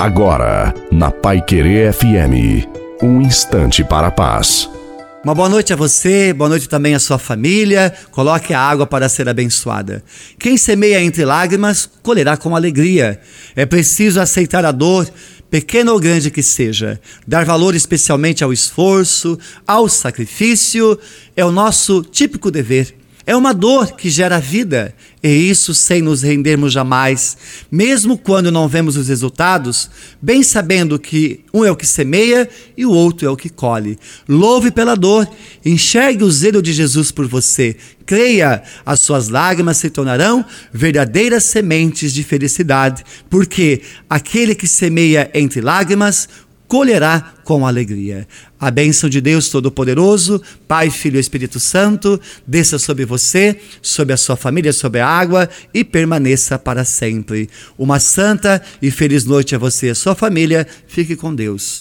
Agora, na Pai Querer FM, um instante para a paz. Uma boa noite a você, boa noite também à sua família. Coloque a água para ser abençoada. Quem semeia entre lágrimas, colherá com alegria. É preciso aceitar a dor, pequena ou grande que seja. Dar valor especialmente ao esforço, ao sacrifício, é o nosso típico dever. É uma dor que gera vida, e isso sem nos rendermos jamais, mesmo quando não vemos os resultados, bem sabendo que um é o que semeia e o outro é o que colhe. Louve pela dor, enxergue o zelo de Jesus por você, creia, as suas lágrimas se tornarão verdadeiras sementes de felicidade, porque aquele que semeia entre lágrimas, colherá com alegria. A bênção de Deus Todo-Poderoso, Pai, Filho e Espírito Santo, desça sobre você, sobre a sua família, sobre a água e permaneça para sempre. Uma santa e feliz noite a você e a sua família. Fique com Deus.